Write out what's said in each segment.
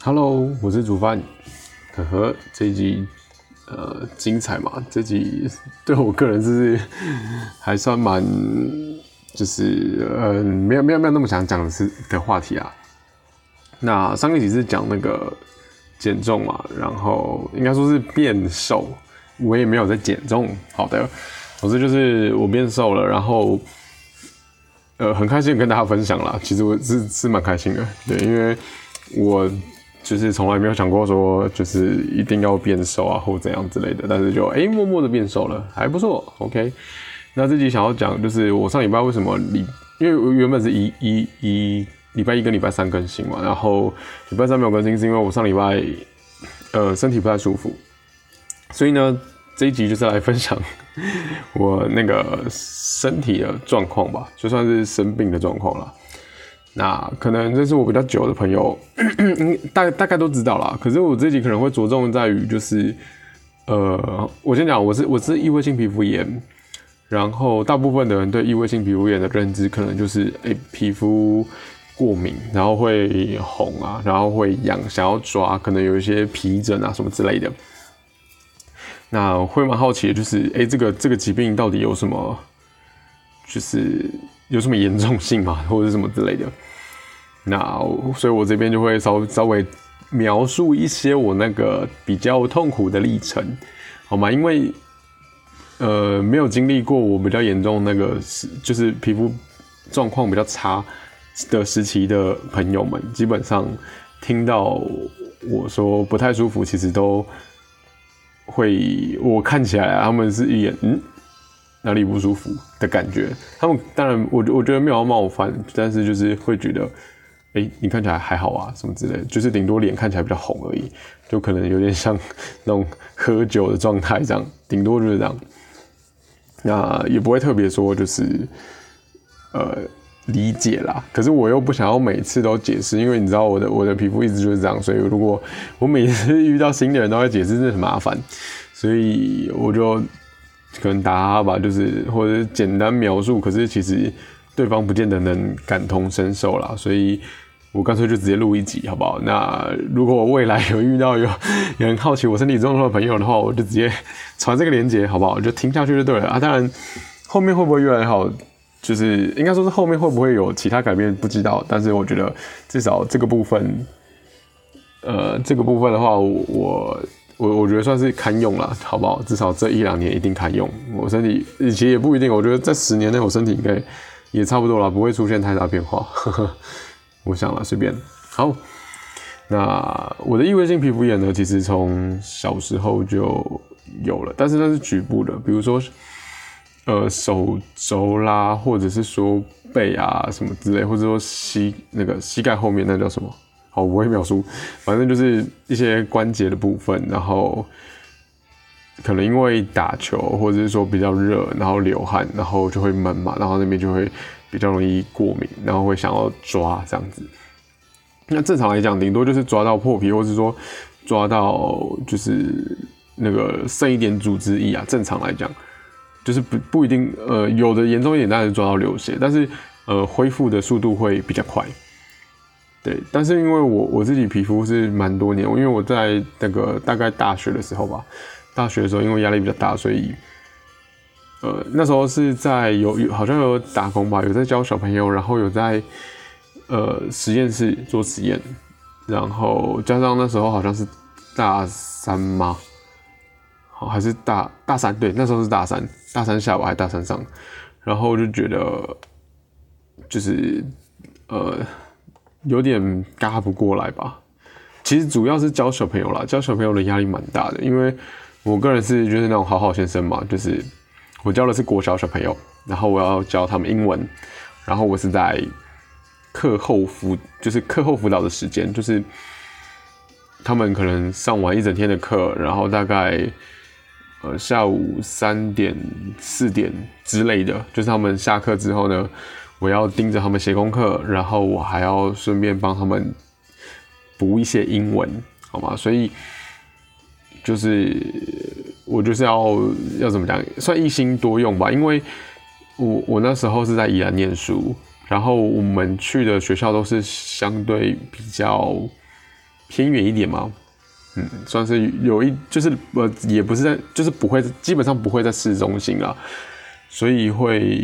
Hello，我是煮饭，呵呵，这一集呃精彩嘛？这集 对我个人是 还算蛮，就是呃没有没有没有那么想讲的是的话题啊。那上一集是讲那个减重嘛，然后应该说是变瘦，我也没有在减重。好的，总之就是我变瘦了，然后呃很开心跟大家分享啦。其实我是是蛮开心的，对，因为我。就是从来没有想过说，就是一定要变瘦啊，或怎样之类的。但是就哎，默默的变瘦了，还不错。OK，那这集想要讲就是我上礼拜为什么礼，因为原本是一一一礼拜一跟礼拜三更新嘛，然后礼拜三没有更新，是因为我上礼拜呃身体不太舒服，所以呢这一集就是来分享我那个身体的状况吧，就算是生病的状况了。那可能这是我比较久的朋友，大大概都知道啦。可是我自己可能会着重在于，就是呃，我先讲，我是我是异位性皮肤炎，然后大部分的人对异位性皮肤炎的认知，可能就是诶皮肤过敏，然后会红啊，然后会痒，想要抓，可能有一些皮疹啊什么之类的。那会蛮好奇的，就是诶这个这个疾病到底有什么，就是有什么严重性嘛，或者什么之类的。那所以，我这边就会稍稍微描述一些我那个比较痛苦的历程，好吗？因为呃，没有经历过我比较严重那个是就是皮肤状况比较差的时期的朋友们，基本上听到我说不太舒服，其实都会我看起来他们是一眼嗯哪里不舒服的感觉。他们当然我我觉得没有冒犯，但是就是会觉得。哎，你看起来还好啊，什么之类，就是顶多脸看起来比较红而已，就可能有点像那种喝酒的状态这样，顶多就是这样。那也不会特别说就是呃理解啦，可是我又不想要每次都解释，因为你知道我的我的皮肤一直就是这样，所以如果我每次遇到新的人都要解释，真的很麻烦，所以我就可能打吧，就是或者简单描述，可是其实。对方不见得能感同身受啦，所以我干脆就直接录一集，好不好？那如果我未来有遇到有有人好奇我身体状况的朋友的话，我就直接传这个链接，好不好？就听下去就对了啊。当然，后面会不会越来越好，就是应该说是后面会不会有其他改变，不知道。但是我觉得至少这个部分，呃，这个部分的话，我我我觉得算是堪用了，好不好？至少这一两年一定堪用。我身体以前也不一定，我觉得在十年内我身体应该。也差不多了，不会出现太大变化。呵 呵我想了，随便。好，那我的异位性皮肤炎呢？其实从小时候就有了，但是那是局部的，比如说呃手肘啦，或者是说背啊什么之类，或者说膝那个膝盖后面那叫什么？好，我会描述，反正就是一些关节的部分，然后。可能因为打球，或者是说比较热，然后流汗，然后就会闷嘛，然后那边就会比较容易过敏，然后会想要抓这样子。那正常来讲，顶多就是抓到破皮，或者是说抓到就是那个剩一点组织液啊。正常来讲，就是不不一定，呃，有的严重一点，当然是抓到流血，但是呃，恢复的速度会比较快。对，但是因为我我自己皮肤是蛮多年，因为我在那个大概大学的时候吧。大学的时候，因为压力比较大，所以，呃，那时候是在有有好像有打工吧，有在教小朋友，然后有在呃实验室做实验，然后加上那时候好像是大三吗？好还是大大三？对，那时候是大三，大三下午还是大三上？然后就觉得就是呃有点嘎不过来吧。其实主要是教小朋友啦，教小朋友的压力蛮大的，因为。我个人是就是那种好好先生嘛，就是我教的是国小小朋友，然后我要教他们英文，然后我是在课后辅，就是课后辅导的时间，就是他们可能上完一整天的课，然后大概呃下午三点四点之类的，就是他们下课之后呢，我要盯着他们写功课，然后我还要顺便帮他们补一些英文，好吗？所以。就是我就是要要怎么讲，算一心多用吧。因为我我那时候是在宜兰念书，然后我们去的学校都是相对比较偏远一点嘛，嗯，算是有一就是呃也不是在就是不会基本上不会在市中心啊，所以会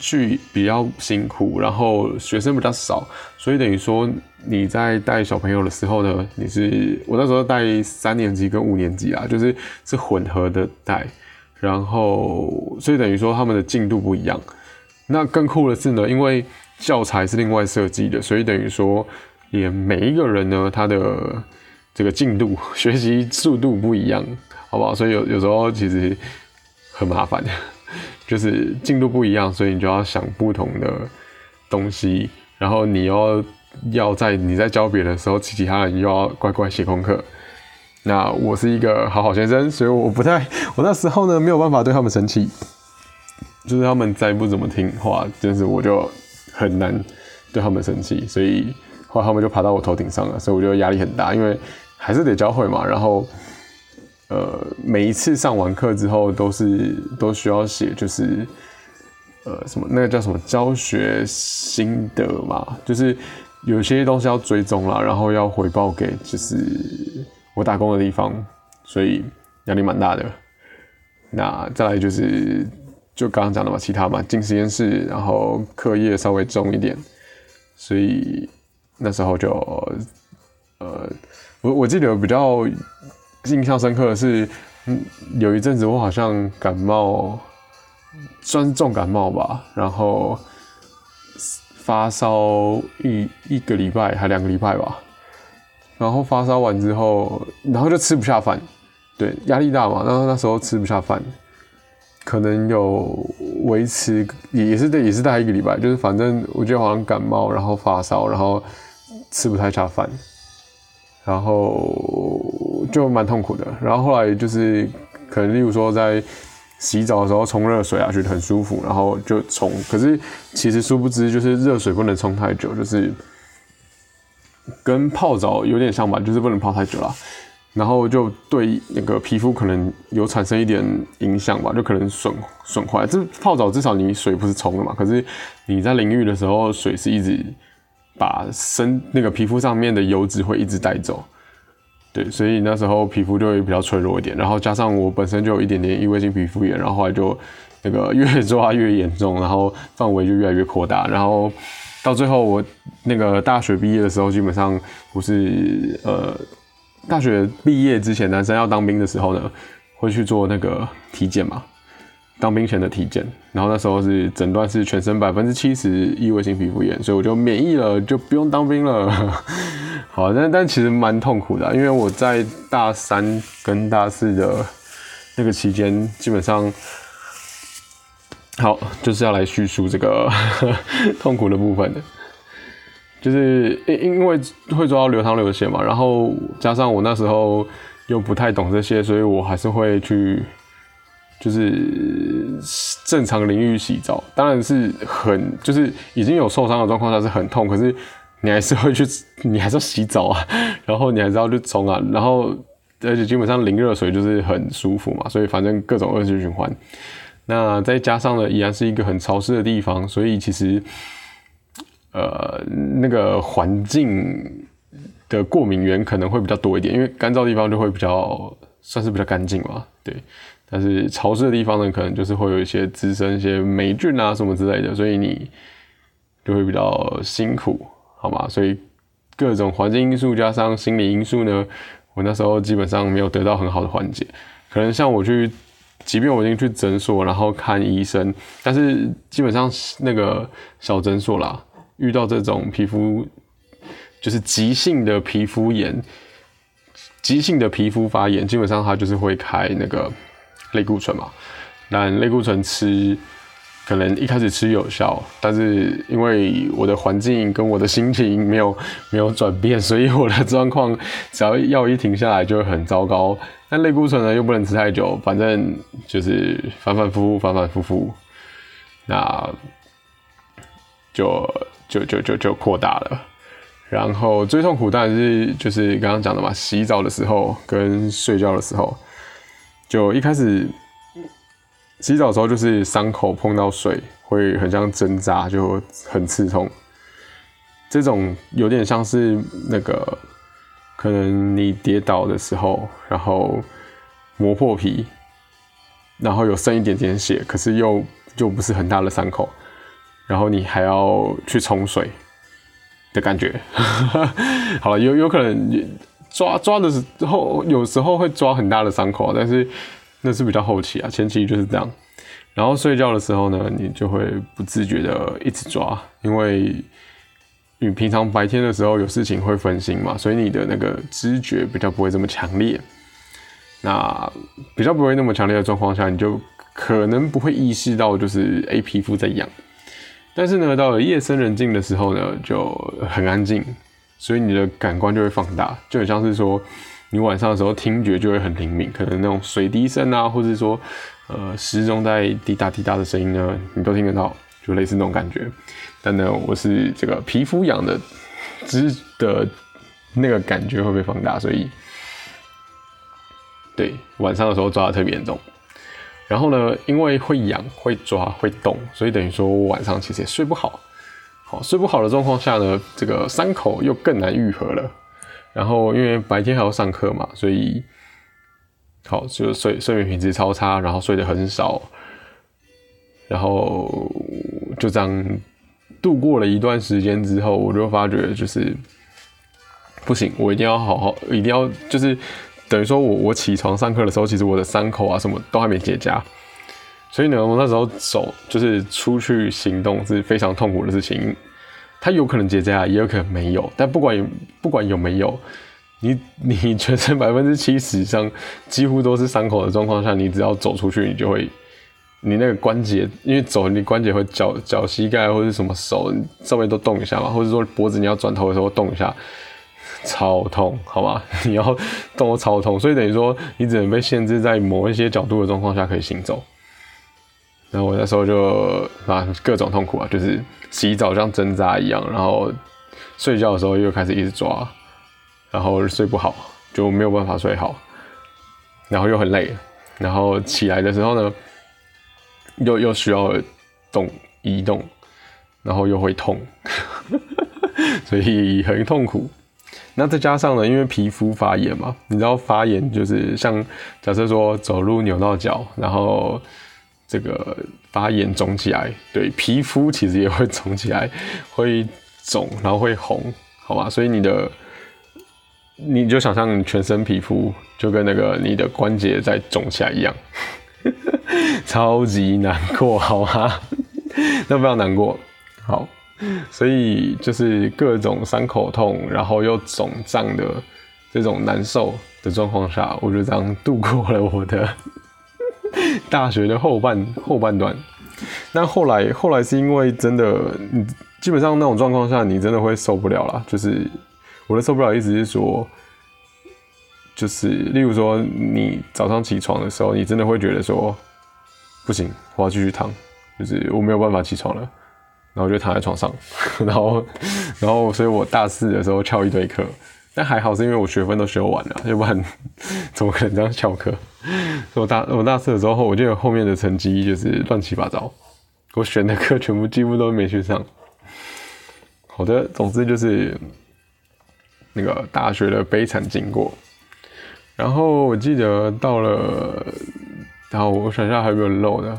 去比较辛苦，然后学生比较少，所以等于说你在带小朋友的时候呢，你是我那时候带三年级跟五年级啊，就是是混合的带，然后所以等于说他们的进度不一样。那更酷的是呢，因为教材是另外设计的，所以等于说连每一个人呢，他的这个进度、学习速度不一样，好不好？所以有有时候其实很麻烦。就是进度不一样，所以你就要想不同的东西，然后你要要在你在教别的时候，其他人又要乖乖写功课。那我是一个好好先生，所以我不太，我那时候呢没有办法对他们生气，就是他们再不怎么听话，就是我就很难对他们生气，所以后来他们就爬到我头顶上了，所以我觉得压力很大，因为还是得教会嘛，然后。呃，每一次上完课之后，都是都需要写，就是呃什么那个叫什么教学心得嘛，就是有些东西要追踪啦，然后要回报给就是我打工的地方，所以压力蛮大的。那再来就是就刚刚讲的嘛，其他嘛，进实验室，然后课业稍微重一点，所以那时候就呃，我我记得比较。印象深刻的是，嗯，有一阵子我好像感冒，算是重感冒吧，然后发烧一一个礼拜还两个礼拜吧，然后发烧完之后，然后就吃不下饭，对，压力大嘛，然后那时候吃不下饭，可能有维持也也是也是大概一个礼拜，就是反正我觉得好像感冒，然后发烧，然后吃不太下饭，然后。就蛮痛苦的，然后后来就是可能，例如说在洗澡的时候冲热水啊，觉得很舒服，然后就冲。可是其实殊不知，就是热水不能冲太久，就是跟泡澡有点像吧，就是不能泡太久了。然后就对那个皮肤可能有产生一点影响吧，就可能损损坏。这泡澡至少你水不是冲的嘛，可是你在淋浴的时候，水是一直把身那个皮肤上面的油脂会一直带走。对，所以那时候皮肤就会比较脆弱一点，然后加上我本身就有一点点异位性皮肤炎，然后后来就那个越抓越严重，然后范围就越来越扩大，然后到最后我那个大学毕业的时候，基本上不是呃大学毕业之前男生要当兵的时候呢，会去做那个体检嘛。当兵前的体检，然后那时候是诊断是全身百分之七十异位性皮肤炎，所以我就免疫了，就不用当兵了。好，但但其实蛮痛苦的，因为我在大三跟大四的那个期间，基本上，好就是要来叙述这个 痛苦的部分的，就是因因为会做到流汤流血嘛，然后加上我那时候又不太懂这些，所以我还是会去。就是正常淋浴洗澡，当然是很就是已经有受伤的状况下是很痛，可是你还是会去，你还是要洗澡啊，然后你还是要去冲啊，然后而且基本上淋热水就是很舒服嘛，所以反正各种恶性循环。那再加上呢，依然是一个很潮湿的地方，所以其实呃那个环境的过敏源可能会比较多一点，因为干燥地方就会比较算是比较干净嘛，对。但是潮湿的地方呢，可能就是会有一些滋生一些霉菌啊什么之类的，所以你就会比较辛苦，好吗？所以各种环境因素加上心理因素呢，我那时候基本上没有得到很好的缓解。可能像我去，即便我已经去诊所然后看医生，但是基本上那个小诊所啦，遇到这种皮肤就是急性的皮肤炎、急性的皮肤发炎，基本上他就是会开那个。类固醇嘛，那类固醇吃可能一开始吃有效，但是因为我的环境跟我的心情没有没有转变，所以我的状况只要药一停下来就会很糟糕。但类固醇呢又不能吃太久，反正就是反反复复，反反复复，那就就就就就扩大了。然后最痛苦当然是就是刚刚讲的嘛，洗澡的时候跟睡觉的时候。就一开始洗澡的时候，就是伤口碰到水会很像针扎，就很刺痛。这种有点像是那个可能你跌倒的时候，然后磨破皮，然后有剩一点点血，可是又就不是很大的伤口，然后你还要去冲水的感觉。好了，有有可能抓抓的时候，有时候会抓很大的伤口，但是那是比较后期啊，前期就是这样。然后睡觉的时候呢，你就会不自觉的一直抓，因为你平常白天的时候有事情会分心嘛，所以你的那个知觉比较不会这么强烈。那比较不会那么强烈的状况下，你就可能不会意识到就是诶皮肤在痒。但是呢，到了夜深人静的时候呢，就很安静，所以你的感官就会放大，就很像是说你晚上的时候听觉就会很灵敏，可能那种水滴声啊，或者说。呃，时钟在滴答滴答的声音呢，你都听得到，就类似那种感觉。但呢，我是这个皮肤痒的，之的那个感觉会被放大，所以对晚上的时候抓的特别严重。然后呢，因为会痒、会抓、会动，所以等于说我晚上其实也睡不好。好，睡不好的状况下呢，这个伤口又更难愈合了。然后因为白天还要上课嘛，所以。好，就睡睡眠品质超差，然后睡得很少，然后就这样度过了一段时间之后，我就发觉就是不行，我一定要好好，一定要就是等于说我我起床上课的时候，其实我的伤口啊什么都还没结痂，所以呢，我那时候走就是出去行动是非常痛苦的事情，它有可能结痂，也有可能没有，但不管不管有没有。你 你全身百分之七十以上几乎都是伤口的状况下，你只要走出去，你就会，你那个关节，因为走你关节会脚脚膝盖或者什么手稍微都动一下嘛，或者说脖子你要转头的时候动一下，超痛，好吗？你要动超痛，所以等于说你只能被限制在某一些角度的状况下可以行走。然后我那时候就啊各种痛苦啊，就是洗澡像针扎一样，然后睡觉的时候又开始一直抓。然后睡不好，就没有办法睡好，然后又很累，然后起来的时候呢，又又需要动移动，然后又会痛，所以很痛苦。那再加上呢，因为皮肤发炎嘛，你知道发炎就是像假设说走路扭到脚，然后这个发炎肿起来，对皮肤其实也会肿起来，会肿，然后会红，好吧？所以你的。你就想象全身皮肤就跟那个你的关节在肿起来一样，超级难过，好吗？那不要难过。好，所以就是各种伤口痛，然后又肿胀的这种难受的状况下，我就这样度过了我的 大学的后半后半段。那后来后来是因为真的，基本上那种状况下，你真的会受不了了，就是。我的受不了意思是说，就是例如说，你早上起床的时候，你真的会觉得说，不行，我要继续躺，就是我没有办法起床了，然后就躺在床上，然后，然后，所以我大四的时候翘一堆课，但还好是因为我学分都修完了，要不然 怎么可能这样翘课？我大我大四的时候，我就有后面的成绩就是乱七八糟，我选的课全部几乎都没去上。好的，总之就是。那个大学的悲惨经过，然后我记得到了，然后我想一下还有没有漏的，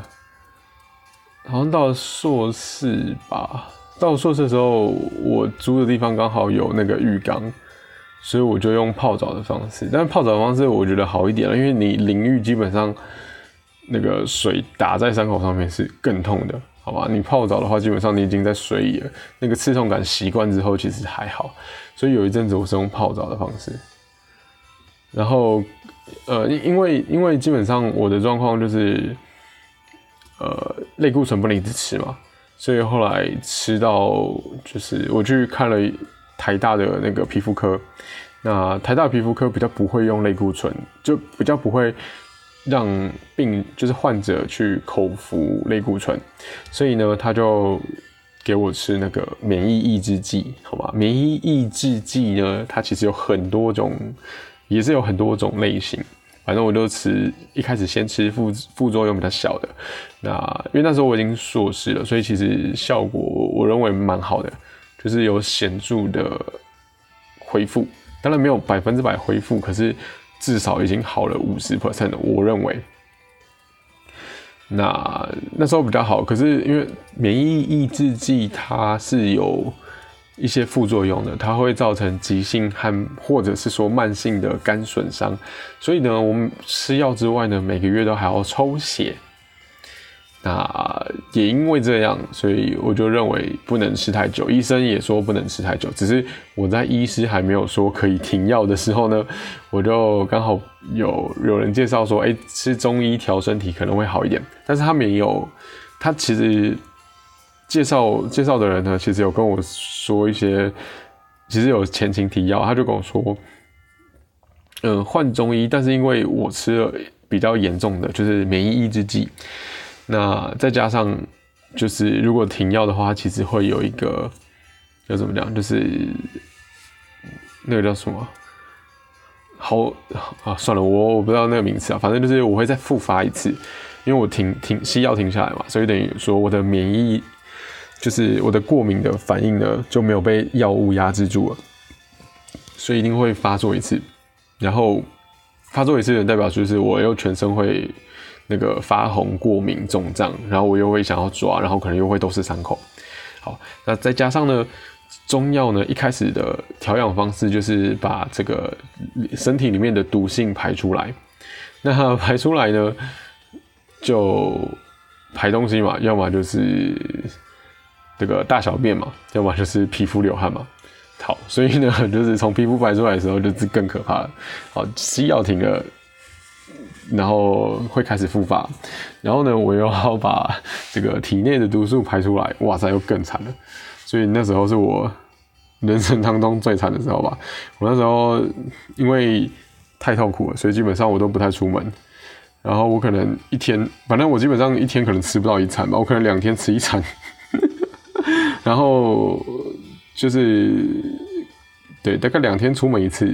好像到了硕士吧。到硕士的时候，我租的地方刚好有那个浴缸，所以我就用泡澡的方式。但是泡澡的方式我觉得好一点了，因为你淋浴基本上那个水打在伤口上面是更痛的。好吧，你泡澡的话，基本上你已经在水里了，那个刺痛感习惯之后，其实还好。所以有一阵子我是用泡澡的方式。然后，呃，因为因为基本上我的状况就是，呃，类固醇不能一直吃嘛，所以后来吃到就是我去看了台大的那个皮肤科，那台大皮肤科比较不会用类固醇，就比较不会。让病就是患者去口服类固醇，所以呢，他就给我吃那个免疫抑制剂，好吧？免疫抑制剂呢，它其实有很多种，也是有很多种类型。反正我就吃，一开始先吃副副作用比较小的。那因为那时候我已经硕士了，所以其实效果我认为蛮好的，就是有显著的恢复。当然没有百分之百恢复，可是至少已经好了五十 percent，我认为。那那时候比较好，可是因为免疫抑制剂它是有一些副作用的，它会造成急性和或者是说慢性的肝损伤，所以呢，我们吃药之外呢，每个月都还要抽血。那也因为这样，所以我就认为不能吃太久。医生也说不能吃太久，只是我在医师还没有说可以停药的时候呢，我就刚好有有人介绍说，哎，吃中医调身体可能会好一点。但是他没有，他其实介绍介绍的人呢，其实有跟我说一些，其实有前情提要，他就跟我说，嗯，换中医，但是因为我吃了比较严重的，就是免疫抑制剂。那再加上，就是如果停药的话，其实会有一个要怎么讲，就是那个叫什么？好啊，算了，我我不知道那个名词啊，反正就是我会再复发一次，因为我停停西药停下来嘛，所以等于说我的免疫，就是我的过敏的反应呢就没有被药物压制住了，所以一定会发作一次，然后发作一次的代表就是我又全身会。那个发红、过敏、肿胀，然后我又会想要抓，然后可能又会都是伤口。好，那再加上呢，中药呢一开始的调养方式就是把这个身体里面的毒性排出来。那排出来呢，就排东西嘛，要么就是这个大小便嘛，要么就是皮肤流汗嘛。好，所以呢，就是从皮肤排出来的时候，就是更可怕了。好，西药停了。然后会开始复发，然后呢，我又要把这个体内的毒素排出来，哇塞，又更惨了。所以那时候是我人生当中最惨的时候吧。我那时候因为太痛苦了，所以基本上我都不太出门。然后我可能一天，反正我基本上一天可能吃不到一餐吧，我可能两天吃一餐。然后就是对，大概两天出门一次，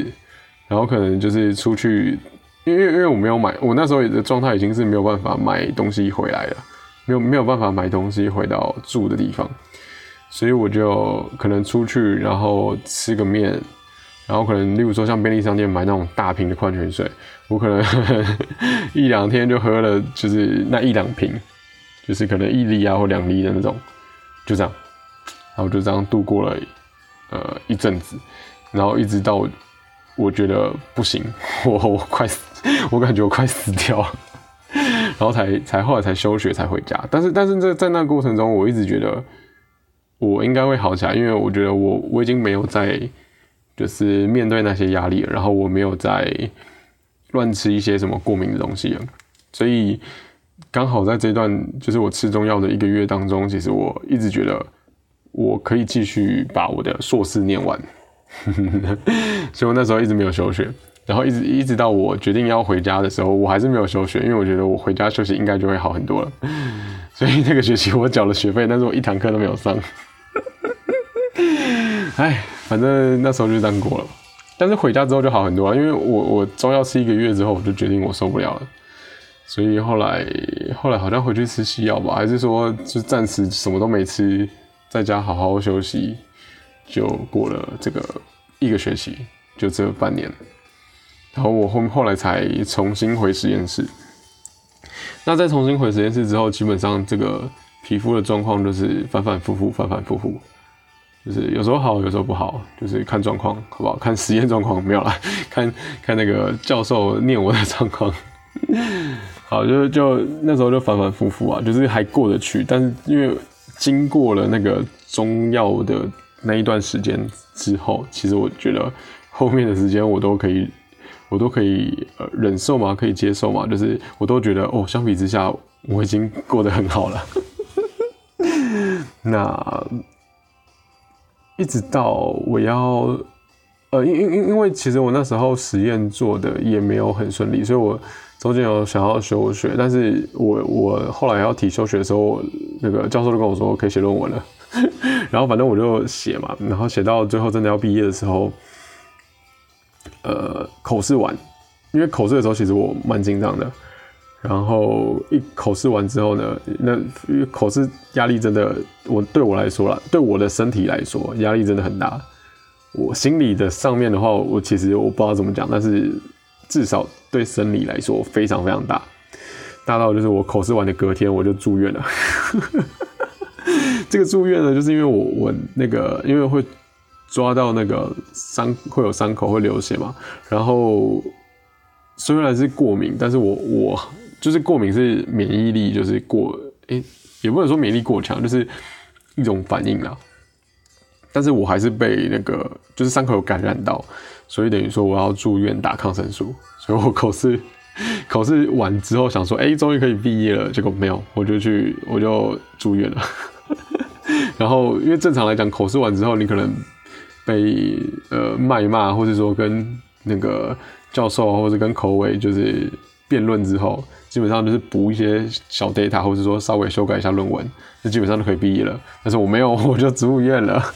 然后可能就是出去。因为因为我没有买，我那时候的状态已经是没有办法买东西回来了，没有没有办法买东西回到住的地方，所以我就可能出去，然后吃个面，然后可能例如说像便利商店买那种大瓶的矿泉水，我可能 一两天就喝了，就是那一两瓶，就是可能一粒啊或两粒的那种，就这样，然后就这样度过了呃一阵子，然后一直到。我觉得不行，我我快死，我感觉我快死掉，然后才才后来才休学才回家。但是但是在在那过程中，我一直觉得我应该会好起来，因为我觉得我我已经没有在就是面对那些压力了，然后我没有在乱吃一些什么过敏的东西了。所以刚好在这段就是我吃中药的一个月当中，其实我一直觉得我可以继续把我的硕士念完。所以我那时候一直没有休学，然后一直一直到我决定要回家的时候，我还是没有休学，因为我觉得我回家休息应该就会好很多了。所以那个学期我缴了学费，但是我一堂课都没有上。哎，反正那时候就这样过了。但是回家之后就好很多了，因为我我中药吃一个月之后，我就决定我受不了了。所以后来后来好像回去吃西药吧，还是说就暂时什么都没吃，在家好好休息。就过了这个一个学期，就这半年，然后我后后来才重新回实验室。那在重新回实验室之后，基本上这个皮肤的状况就是反反复复，反反复复，就是有时候好，有时候不好，就是看状况，好不好？看实验状况没有啦，看看那个教授念我的状况。好，就就那时候就反反复复啊，就是还过得去，但是因为经过了那个中药的。那一段时间之后，其实我觉得后面的时间我都可以，我都可以呃忍受嘛，可以接受嘛，就是我都觉得哦，相比之下我已经过得很好了。那一直到我要呃，因因因因为其实我那时候实验做的也没有很顺利，所以我中间有想要休学，但是我我后来要提休学的时候，那个教授就跟我说可以写论文了。然后反正我就写嘛，然后写到最后真的要毕业的时候，呃，口试完，因为口试的时候其实我蛮紧张的。然后一口试完之后呢，那口试压力真的，我对我来说啦，对我的身体来说压力真的很大。我心理的上面的话，我其实我不知道怎么讲，但是至少对生理来说非常非常大，大到就是我口试完的隔天我就住院了。这个住院呢，就是因为我我那个因为会抓到那个伤会有伤口会流血嘛，然后虽然是过敏，但是我我就是过敏是免疫力就是过诶，也不能说免疫力过强，就是一种反应啦。但是我还是被那个就是伤口有感染到，所以等于说我要住院打抗生素，所以我口试考试完之后想说，哎，终于可以毕业了，结果没有，我就去我就住院了。然后因为正常来讲，口试完之后你可能被呃谩骂，或者说跟那个教授或者跟口委就是辩论之后，基本上就是补一些小 data，或者说稍微修改一下论文，就基本上就可以毕业了。但是我没有，我就住院了。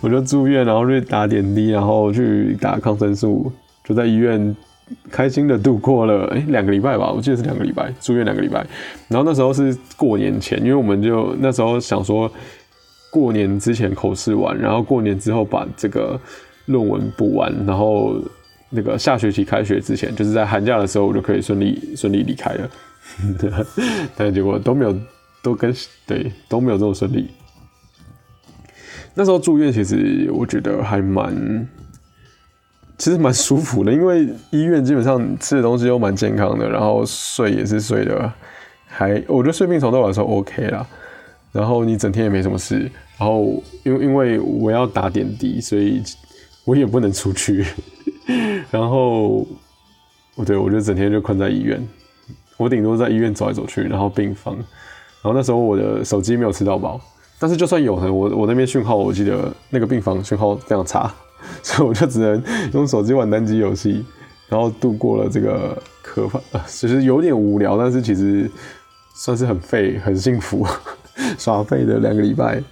我就住院，然后去打点滴，然后去打抗生素，就在医院开心的度过了哎两个礼拜吧，我记得是两个礼拜，住院两个礼拜。然后那时候是过年前，因为我们就那时候想说过年之前口试完，然后过年之后把这个论文补完，然后那个下学期开学之前，就是在寒假的时候，我就可以顺利顺利离开了。但结果都没有，都跟对都没有这么顺利。那时候住院，其实我觉得还蛮，其实蛮舒服的，因为医院基本上吃的东西都蛮健康的，然后睡也是睡的，还我觉得睡病床对我来说 OK 啦。然后你整天也没什么事，然后因为因为我要打点滴，所以我也不能出去。然后，我对我就整天就困在医院，我顶多在医院走来走去，然后病房。然后那时候我的手机没有吃到饱。但是就算有呢，我我那边讯号，我记得那个病房讯号非常差，所以我就只能用手机玩单机游戏，然后度过了这个可怕，其实有点无聊，但是其实算是很废、很幸福、耍废的两个礼拜。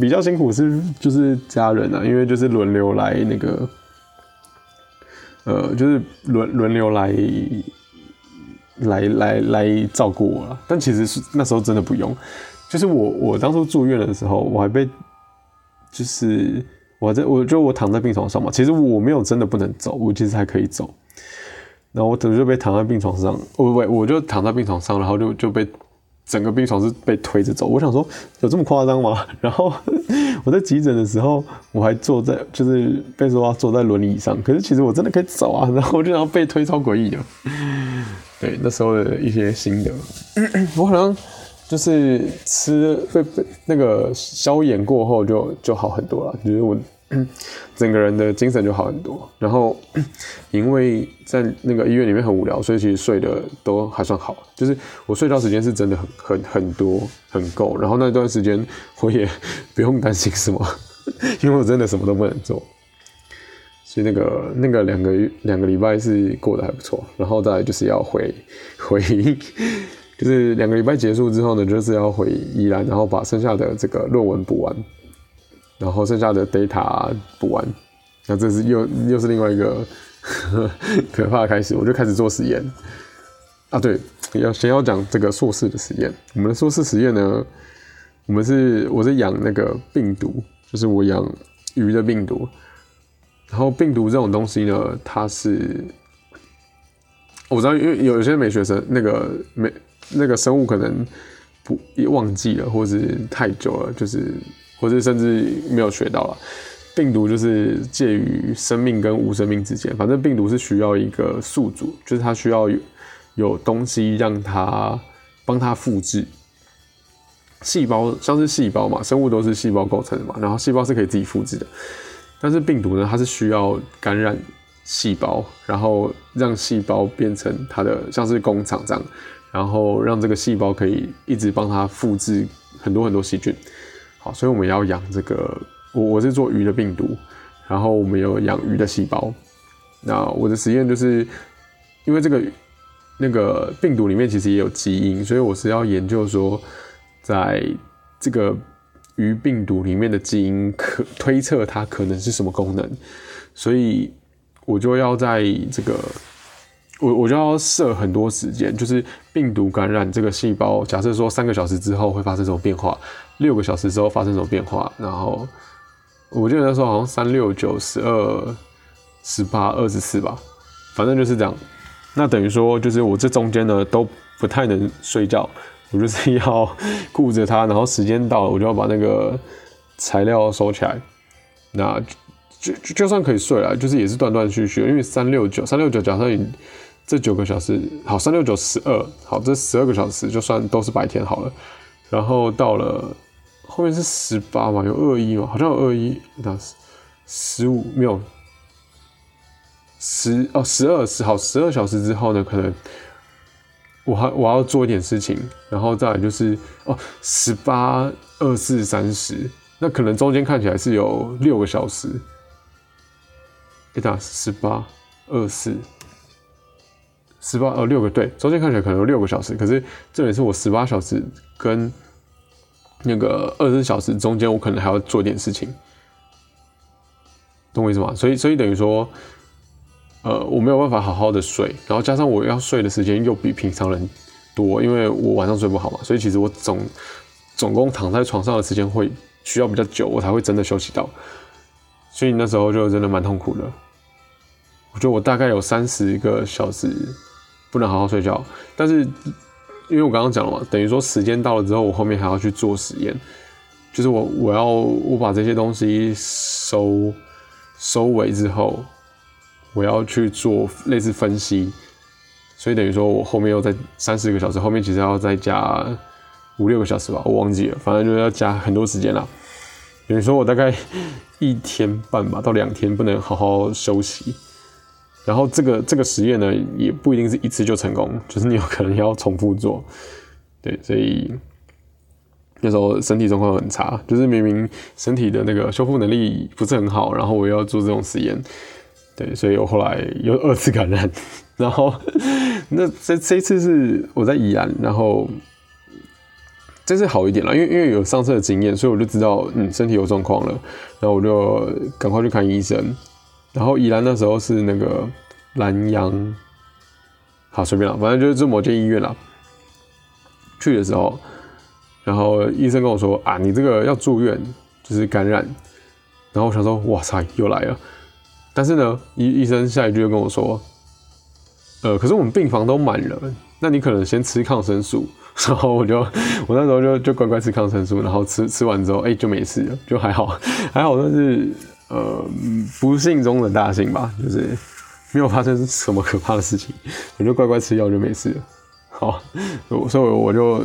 比较辛苦是就是家人啊，因为就是轮流来那个，呃，就是轮轮流来来来来照顾我了。但其实是那时候真的不用。就是我，我当初住院的时候，我还被，就是我在，我就我躺在病床上嘛。其实我没有真的不能走，我其实还可以走。然后我等就被躺在病床上，我不，我就躺在病床上，然后就就被整个病床是被推着走。我想说，有这么夸张吗？然后我在急诊的时候，我还坐在，就是被说坐在轮椅上，可是其实我真的可以走啊。然后我就想被推，超诡异的。对，那时候的一些心得，我好像。就是吃被被那个消炎过后就就好很多了，就是我整个人的精神就好很多。然后因为在那个医院里面很无聊，所以其实睡的都还算好。就是我睡觉时间是真的很很很多很够。然后那段时间我也 不用担心什么，因为我真的什么都不能做。所以那个那个两个两个礼拜是过得还不错。然后再就是要回回。就是两个礼拜结束之后呢，就是要回宜兰，然后把剩下的这个论文补完，然后剩下的 data 补完，那这是又又是另外一个 可怕的开始，我就开始做实验啊。对，要先要讲这个硕士的实验。我们的硕士实验呢，我们是我是养那个病毒，就是我养鱼的病毒。然后病毒这种东西呢，它是我知道，因为有有些美学生那个美。那个生物可能不也忘记了，或是太久了，就是或者甚至没有学到了。病毒就是介于生命跟无生命之间，反正病毒是需要一个宿主，就是它需要有有东西让它帮它复制。细胞像是细胞嘛，生物都是细胞构成的嘛，然后细胞是可以自己复制的，但是病毒呢，它是需要感染细胞，然后让细胞变成它的像是工厂这样。然后让这个细胞可以一直帮它复制很多很多细菌，好，所以我们要养这个，我我是做鱼的病毒，然后我们有养鱼的细胞。那我的实验就是，因为这个那个病毒里面其实也有基因，所以我是要研究说，在这个鱼病毒里面的基因可推测它可能是什么功能，所以我就要在这个。我我就要设很多时间，就是病毒感染这个细胞，假设说三个小时之后会发生什么变化，六个小时之后发生什么变化，然后我记得那时候好像三六九十二十八二十四吧，反正就是这样。那等于说，就是我这中间呢都不太能睡觉，我就是要 顾着它，然后时间到了，我就要把那个材料收起来。那就就就算可以睡了，就是也是断断续续，因为三六九三六九，假设你这九个小时好，三六九十二好，这十二个小时就算都是白天好了。然后到了后面是十八嘛，有二一嘛，好像有二一，那十五没有。十哦，十二十好，十二小时之后呢，可能我还我要做一点事情，然后再来就是哦，十八二四三十，那可能中间看起来是有六个小时。一打十八二四十八呃六个对，中间看起来可能有六个小时，可是这也是我十八小时跟那个二十四小时中间，我可能还要做一点事情，懂我意思吗？所以所以等于说。呃，我没有办法好好的睡，然后加上我要睡的时间又比平常人多，因为我晚上睡不好嘛，所以其实我总总共躺在床上的时间会需要比较久，我才会真的休息到。所以那时候就真的蛮痛苦的。我觉得我大概有三十个小时不能好好睡觉，但是因为我刚刚讲了嘛，等于说时间到了之后，我后面还要去做实验，就是我我要我把这些东西收收尾之后。我要去做类似分析，所以等于说我后面又在三四个小时，后面其实要再加五六个小时吧，我忘记了，反正就是要加很多时间了。等于说我大概一天半吧到两天不能好好休息，然后这个这个实验呢也不一定是一次就成功，就是你有可能要重复做。对，所以那时候身体状况很差，就是明明身体的那个修复能力不是很好，然后我又要做这种实验。对，所以我后来又二次感染，然后那这这一次是我在宜兰，然后这次好一点了，因为因为有上次的经验，所以我就知道嗯身体有状况了，然后我就赶快去看医生。然后宜兰那时候是那个南阳，好随便了，反正就是某间医院了。去的时候，然后医生跟我说啊，你这个要住院，就是感染。然后我想说，哇塞，又来了。但是呢，医医生下一句就跟我说，呃，可是我们病房都满了，那你可能先吃抗生素。然后我就，我那时候就就乖乖吃抗生素，然后吃吃完之后，哎，就没事了，就还好，还好，但是呃，不幸中的大幸吧，就是没有发生什么可怕的事情，我就乖乖吃药就没事了。好，所以我就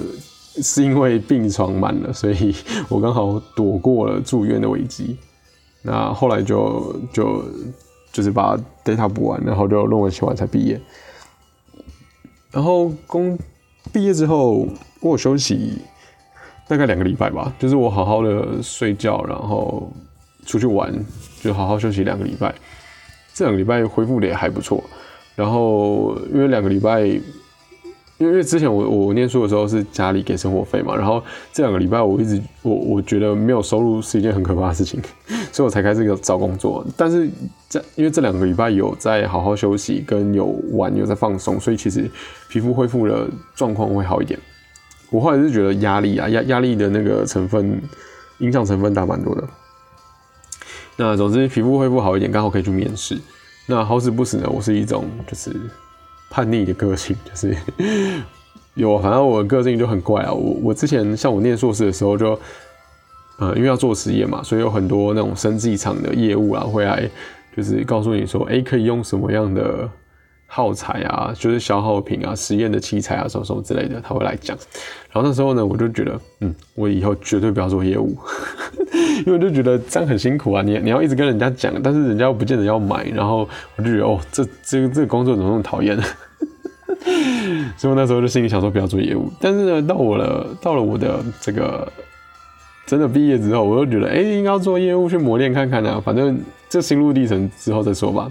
是因为病床满了，所以我刚好躲过了住院的危机。那后来就就就是把 data 补完，然后就论文写完才毕业。然后工毕业之后，我休息大概两个礼拜吧，就是我好好的睡觉，然后出去玩，就好好休息两个礼拜。这两个礼拜恢复的也还不错。然后因为两个礼拜。因为之前我我念书的时候是家里给生活费嘛，然后这两个礼拜我一直我我觉得没有收入是一件很可怕的事情，所以我才开始个找工作。但是在因为这两个礼拜有在好好休息，跟有玩有在放松，所以其实皮肤恢复的状况会好一点。我后来是觉得压力啊压压力的那个成分影响成分大蛮多的。那总之皮肤恢复好一点，刚好可以去面试。那好死不死呢，我是一种就是。叛逆的个性就是 有，反正我个性就很怪啊。我我之前像我念硕士的时候，就呃，因为要做实验嘛，所以有很多那种生技厂的业务啊，会来就是告诉你说，哎，可以用什么样的耗材啊，就是消耗品啊，实验的器材啊，什么什么之类的，他会来讲。然后那时候呢，我就觉得，嗯，我以后绝对不要做业务，因为我就觉得这样很辛苦啊。你你要一直跟人家讲，但是人家又不见得要买，然后我就觉得，哦，这这个这工作怎么那么讨厌？所以我那时候就心里想说不要做业务。但是呢，到我了，到了我的这个真的毕业之后，我又觉得，哎，应该要做业务去磨练看看啊。反正这心路历程之后再说吧。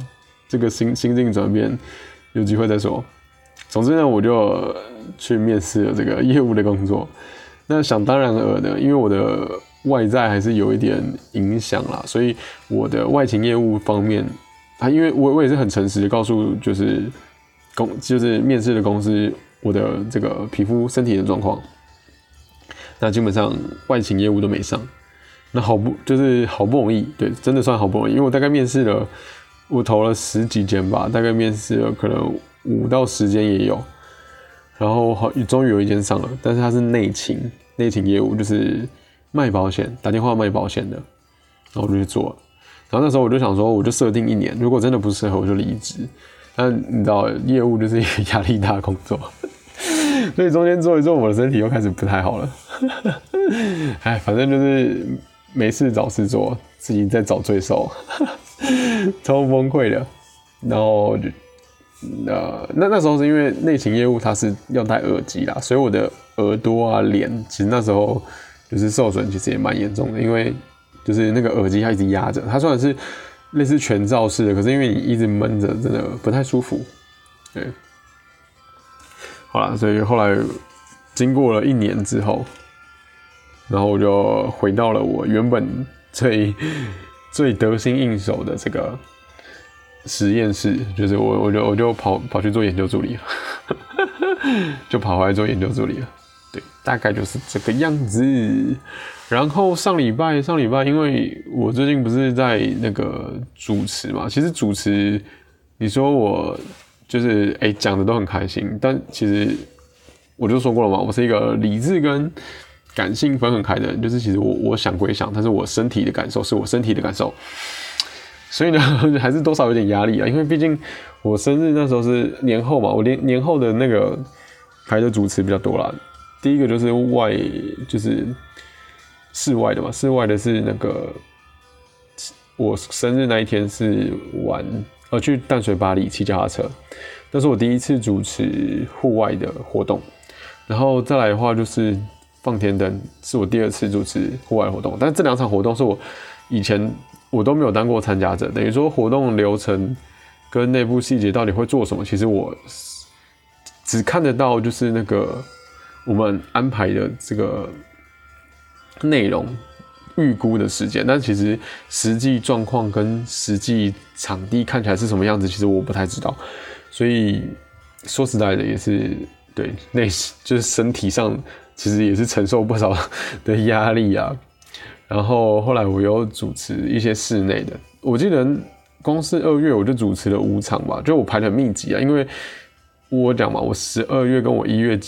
这个心心境转变，有机会再说。总之呢，我就。去面试了这个业务的工作，那想当然尔的，因为我的外在还是有一点影响啦，所以我的外勤业务方面，啊，因为我我也是很诚实的告诉，就是公就是面试的公司我的这个皮肤身体的状况，那基本上外勤业务都没上，那好不就是好不容易，对，真的算好不容易，因为我大概面试了，我投了十几间吧，大概面试了可能五到十间也有，然后好终于有一间上了，但是它是内勤，内勤业务就是卖保险，打电话卖保险的，然后我就去做了，然后那时候我就想说，我就设定一年，如果真的不适合，我就离职。但你知道，业务就是一个压力大的工作，所以中间做一做，我的身体又开始不太好了。哎，反正就是。没事找事做，自己在找罪受，超崩溃的。然后就，呃，那那时候是因为内勤业务它是要戴耳机啦，所以我的耳朵啊、脸，其实那时候就是受损，其实也蛮严重的。因为就是那个耳机它一直压着，它虽然是类似全罩式的，可是因为你一直闷着，真的不太舒服。对，好了，所以后来经过了一年之后。然后我就回到了我原本最最得心应手的这个实验室，就是我我就我就跑跑去做研究助理了，就跑回来做研究助理了。对，大概就是这个样子。然后上礼拜上礼拜，因为我最近不是在那个主持嘛，其实主持你说我就是哎讲的都很开心，但其实我就说过了嘛，我是一个理智跟。感性分很开的人，就是其实我我想归想，但是我身体的感受是我身体的感受，所以呢 还是多少有点压力啊，因为毕竟我生日那时候是年后嘛，我年年后的那个排的主持比较多啦。第一个就是外就是室外的嘛，室外的是那个我生日那一天是玩呃去淡水巴黎骑脚踏车，那是我第一次主持户外的活动，然后再来的话就是。放天灯是我第二次主持户外活动，但这两场活动是我以前我都没有当过参加者，等于说活动流程跟内部细节到底会做什么，其实我只看得到就是那个我们安排的这个内容预估的时间，但其实实际状况跟实际场地看起来是什么样子，其实我不太知道，所以说实在的也是对内就是身体上。其实也是承受不少 的压力啊，然后后来我又主持一些室内的，我记得光是二月我就主持了五场吧，就我排的很密集啊，因为我讲嘛，我十二月跟我一月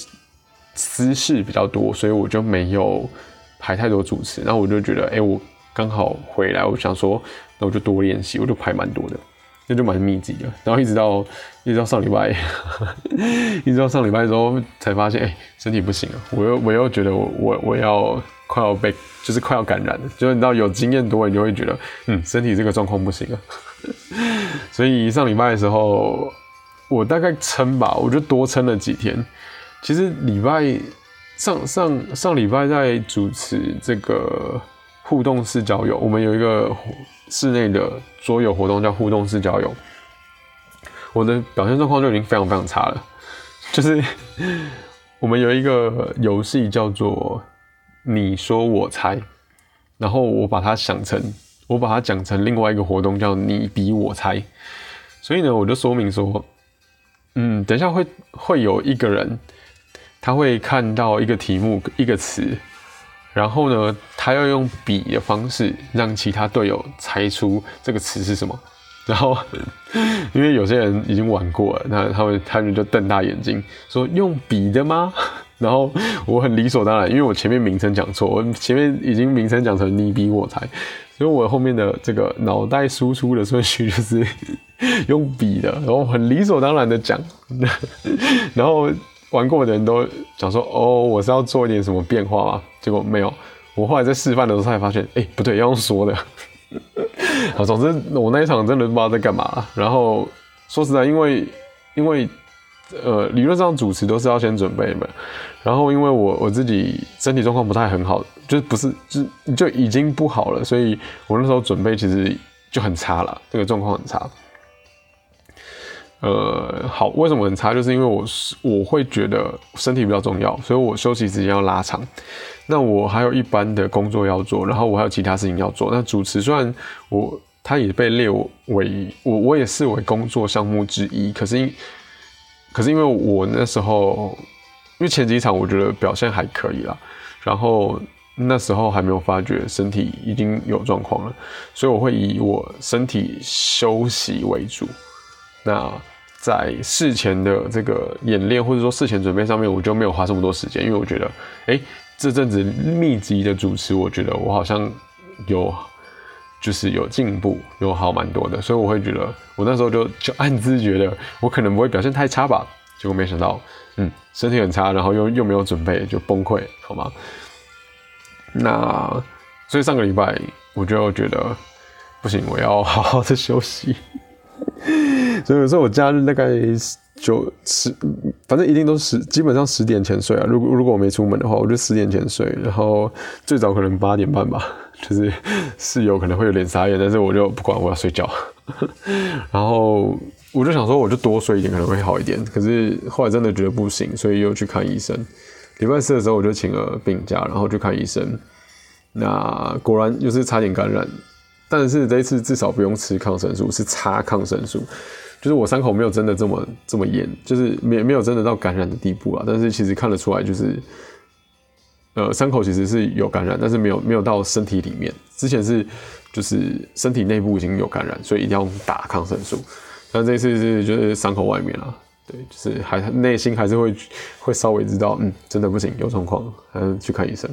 私事比较多，所以我就没有排太多主持，然后我就觉得，哎，我刚好回来，我想说，那我就多练习，我就排蛮多的。那就蛮密集的，然后一直到一直到上礼拜，一直到上礼拜的时候才发现，哎，身体不行了。我又我又觉得我我我要快要被，就是快要感染了。就是你知道有经验多，你就会觉得，嗯，身体这个状况不行了。所以上礼拜的时候，我大概撑吧，我就多撑了几天。其实礼拜上上上礼拜在主持这个互动式交友，我们有一个。室内的桌游活动叫互动式交友，我的表现状况就已经非常非常差了。就是我们有一个游戏叫做“你说我猜”，然后我把它想成，我把它讲成另外一个活动叫“你比我猜”。所以呢，我就说明说，嗯，等一下会会有一个人，他会看到一个题目，一个词。然后呢，他要用比的方式让其他队友猜出这个词是什么。然后，因为有些人已经玩过了，那他们他们就瞪大眼睛说：“用笔的吗？” 然后我很理所当然，因为我前面名称讲错，我前面已经名称讲成你比我猜，所以我后面的这个脑袋输出的顺序就是 用笔的，然后很理所当然的讲，然后。玩过的人都讲说：“哦，我是要做一点什么变化吗？”结果没有。我后来在示范的时候才发现，哎，不对，要用说的。好，总之我那一场真的不知道在干嘛。然后说实在，因为因为呃，理论上主持都是要先准备嘛。然后因为我我自己身体状况不太很好，就不是就就已经不好了，所以我那时候准备其实就很差了，这个状况很差。呃，好，为什么很差？就是因为我是我会觉得身体比较重要，所以我休息时间要拉长。那我还有一般的工作要做，然后我还有其他事情要做。那主持虽然我他也被列为我我也视为工作项目之一，可是因可是因为我那时候因为前几场我觉得表现还可以啦，然后那时候还没有发觉身体已经有状况了，所以我会以我身体休息为主。那在事前的这个演练或者说事前准备上面，我就没有花这么多时间，因为我觉得，哎，这阵子密集的主持，我觉得我好像有就是有进步，有好蛮多的，所以我会觉得，我那时候就就暗自觉得我可能不会表现太差吧，结果没想到，嗯，身体很差，然后又又没有准备，就崩溃，好吗？那所以上个礼拜我就觉得不行，我要好好的休息。所以有时候我假日大概九十，反正一定都十，基本上十点前睡啊。如果如果我没出门的话，我就十点前睡，然后最早可能八点半吧。就是室友可能会有点傻眼，但是我就不管，我要睡觉。然后我就想说，我就多睡一点可能会好一点。可是后来真的觉得不行，所以又去看医生。礼拜四的时候我就请了病假，然后去看医生。那果然又是差点感染。但是这一次至少不用吃抗生素，是擦抗生素，就是我伤口没有真的这么这么严，就是没没有真的到感染的地步啊。但是其实看得出来，就是呃伤口其实是有感染，但是没有没有到身体里面。之前是就是身体内部已经有感染，所以一定要打抗生素。但这一次是就是伤口外面啊，对，就是还内心还是会会稍微知道，嗯，真的不行，有状况，还是去看医生。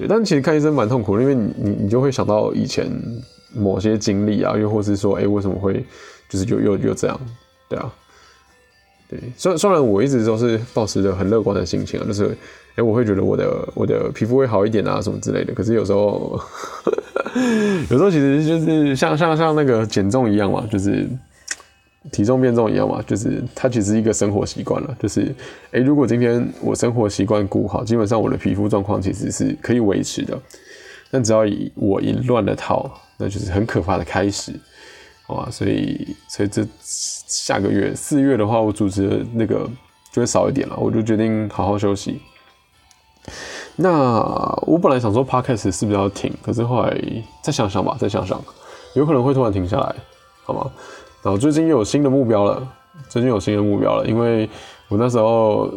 对，但其实看医生蛮痛苦的，因为你你你就会想到以前某些经历啊，又或是说，哎，为什么会就是又又又这样，对啊，对，虽然虽然我一直都是保持着很乐观的心情啊，就是，哎，我会觉得我的我的皮肤会好一点啊，什么之类的，可是有时候，有时候其实就是像像像那个减重一样嘛，就是。体重变重一样嘛，就是它其实一个生活习惯了。就是，诶，如果今天我生活习惯顾好，基本上我的皮肤状况其实是可以维持的。但只要我一乱了套，那就是很可怕的开始，好吧？所以，所以这下个月四月的话，我主持的那个就会少一点了。我就决定好好休息。那我本来想说 podcast 是不是要停，可是后来再想想吧，再想想，有可能会突然停下来，好吗？然后最近又有新的目标了，最近有新的目标了，因为我那时候，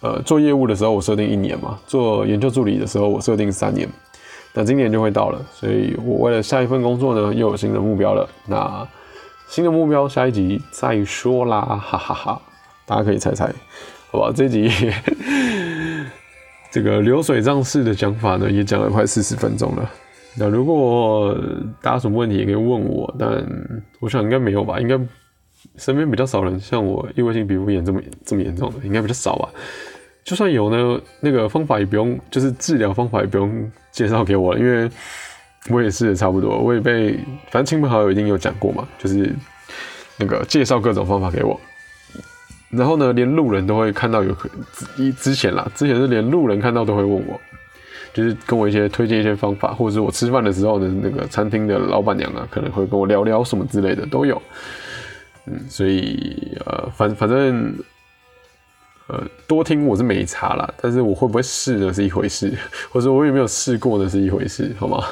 呃，做业务的时候我设定一年嘛，做研究助理的时候我设定三年，那今年就会到了，所以我为了下一份工作呢又有新的目标了。那新的目标下一集再说啦，哈哈哈，大家可以猜猜，好吧？这集 这个流水账式的讲法呢也讲了快四十分钟了。那如果大家什么问题也可以问我，但我想应该没有吧，应该身边比较少人像我异位性皮肤炎这么这么严重的，应该比较少吧。就算有呢，那个方法也不用，就是治疗方法也不用介绍给我了，因为我也是差不多，我也被反正亲朋好友一定有讲过嘛，就是那个介绍各种方法给我，然后呢，连路人都会看到有可之之前啦，之前是连路人看到都会问我。就是跟我一些推荐一些方法，或者是我吃饭的时候的那个餐厅的老板娘啊，可能会跟我聊聊什么之类的都有。嗯，所以呃，反反正呃，多听我是没差啦，但是我会不会试呢是一回事，或者我有没有试过呢是一回事，好吗？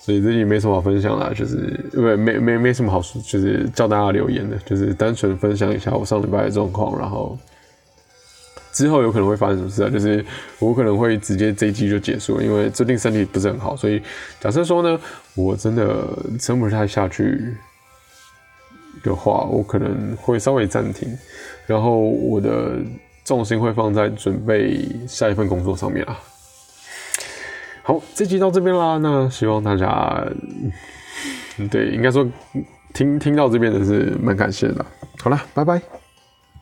所以这里没什么好分享啦，就是因为没没没什么好，就是叫大家留言的，就是单纯分享一下我上礼拜的状况，然后。之后有可能会发生什么事啊？就是我可能会直接这一季就结束，因为最近身体不是很好，所以假设说呢，我真的撑不太下去的话，我可能会稍微暂停，然后我的重心会放在准备下一份工作上面啊。好，这集到这边啦，那希望大家对应该说听听到这边的是蛮感谢的。好了，拜拜。